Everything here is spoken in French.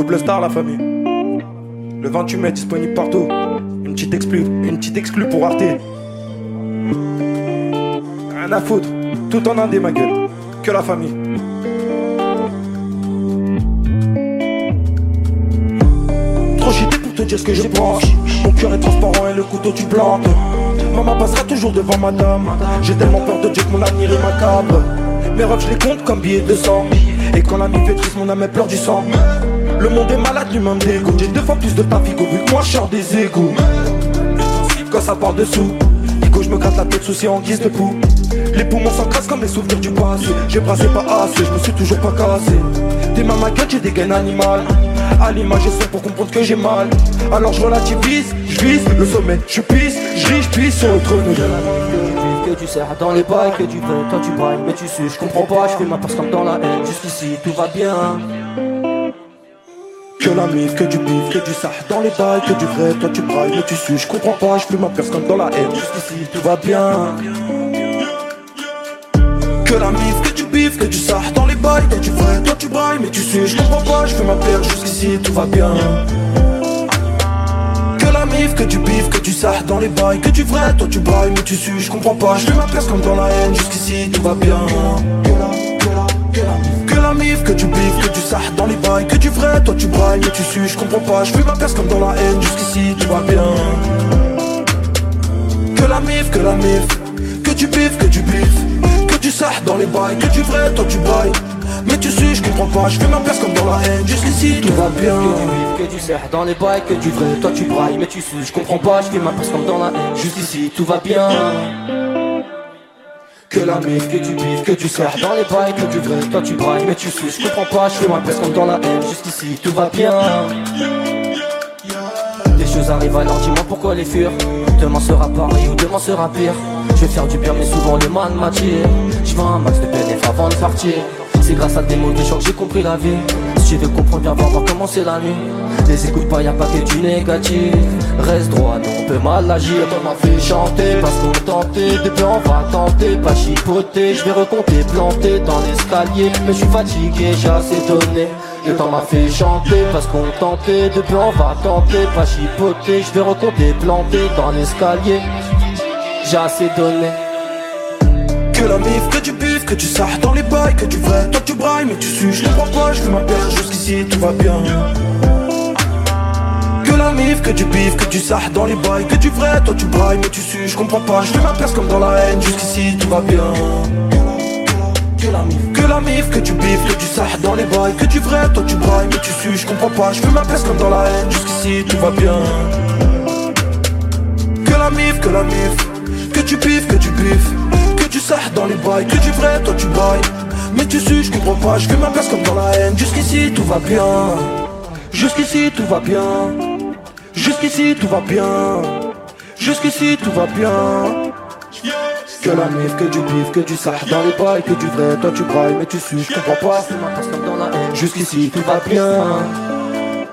Double star, la famille. Le 28 mai, disponible partout. Une petite exclue, une petite exclue pour Arte. Rien à foutre, tout en indé, ma gueule. Que la famille. Trop chité pour te dire ce que je pense. Mon cœur est transparent et le couteau tu plantes. Maman passera toujours devant madame. J'ai tellement peur de Dieu que mon avenir est macabre. Mes rêves, je les compte comme billets de sang. Et quand la nuit fait triste, mon âme pleure du sang. Le monde est malade, l'humain dégoûte. J'ai deux fois plus de au vu que moi je sors des égouts. Quand ça part dessous, Nico, je me gratte la tête souci en guise de poux. Les poumons s'encrassent comme les souvenirs du passé. J'ai brassé pas assez, je me suis toujours pas cassé. T'es ma gueule, j'ai des gaines animales. À l'image, je pour comprendre que j'ai mal. Alors je relativise, je vise le sommet, je pisse, je je pisse sur le trône que tu serres dans les bails, que tu veux, toi tu brailles, mais tu sais, je comprends pas, je fais ma passe comme dans la haine, jusqu'ici tout va bien. Que la mif, que du bif, que du sah dans les bails, que du vrai, toi tu brailles, mais tu sais, je comprends pas, je ma place comme dans la haine, jusqu'ici tout va bien. Que la mif, que du bif, que du sah dans les bails, que du vrai, toi tu brailles, mais tu sais, je comprends pas, je ma paire, jusqu'ici tout va bien. Que du bif, que du sah dans les bails, que du vrai, toi tu brailles mais tu sues, je comprends pas, je ma place comme dans la haine, jusqu'ici tout va bien. La mif, que la mif, que du bif, que du sah dans les bails, que du vrai, toi tu brailles mais tu sues, je comprends pas, je fais ma place comme dans la haine, jusqu'ici tout va bien. Que la mif, que la mif, que du bif, que du bif, que du sah dans les bails, que du vrai, toi tu brailles. Mais tu sais, je comprends pas, je fais ma place comme dans la haine Jusqu'ici tout va bien Que vif, que du serre dans les bails, que du vrai Toi tu brailles, mais tu sais, je comprends pas, je fais ma place comme dans la haine Jusqu'ici tout va bien que la mif, que du bif, que du serre dans les bails, que du vrai, toi tu brailles, mais tu sais, je comprends pas, je fais ma place comme dans la haine, jusqu'ici tout va bien. Des choses arrivent alors dis-moi pourquoi les fuir Demain sera pareil ou demain sera pire. Je vais faire du bien mais souvent le mal m'attire. Je un max de bénéfices avant de partir c'est grâce à des mots de que j'ai compris la vie. Si tu veux comprendre bien, voir comment c'est la nuit. Les écoute pas, y'a pas que du négatif. Reste droit, non, on peut mal agir. On m'a fait chanter parce qu'on tentait Depuis on va tenter, pas chipoter. Je vais recompter, planter dans l'escalier. Mais je suis fatigué, j'ai assez donné. Le temps m'a fait chanter parce qu'on tentait Depuis on va tenter, pas chipoter. Je vais recompter, planter dans l'escalier. J'ai assez donné. Que la mif, que du que tu sors dans les bails, que tu vrai, toi tu brailles, mais tu suis, je comprends pas, je fais ma paire, jusqu'ici tout va bien. Que la mif, que du bif, que tu sors dans les bails, que tu vrai, toi tu brailles, mais tu suis, je comprends pas, je fais ma place comme dans la haine, jusqu'ici tout va bien. Que la mif, que la tu bif, que tu sors dans les bails, que tu vrai, toi tu brailles, mais tu suis, je comprends pas, je fais ma place comme dans la haine, jusqu'ici tout va bien. Que la mif, que la mif, que tu bif, que tu bif dans les bails, que du vrai, toi tu bailles. Mais tu sais, je comprends pas, je fais ma place comme dans la haine. Jusqu'ici tout va bien. Jusqu'ici tout va bien. Jusqu'ici tout va bien. Jusqu'ici tout va bien. Que la mif, que du bif, que du sah dans les bails, que du vrai, toi tu brailles, mais tu sais, je comprends pas, Jusqu'ici tout va bien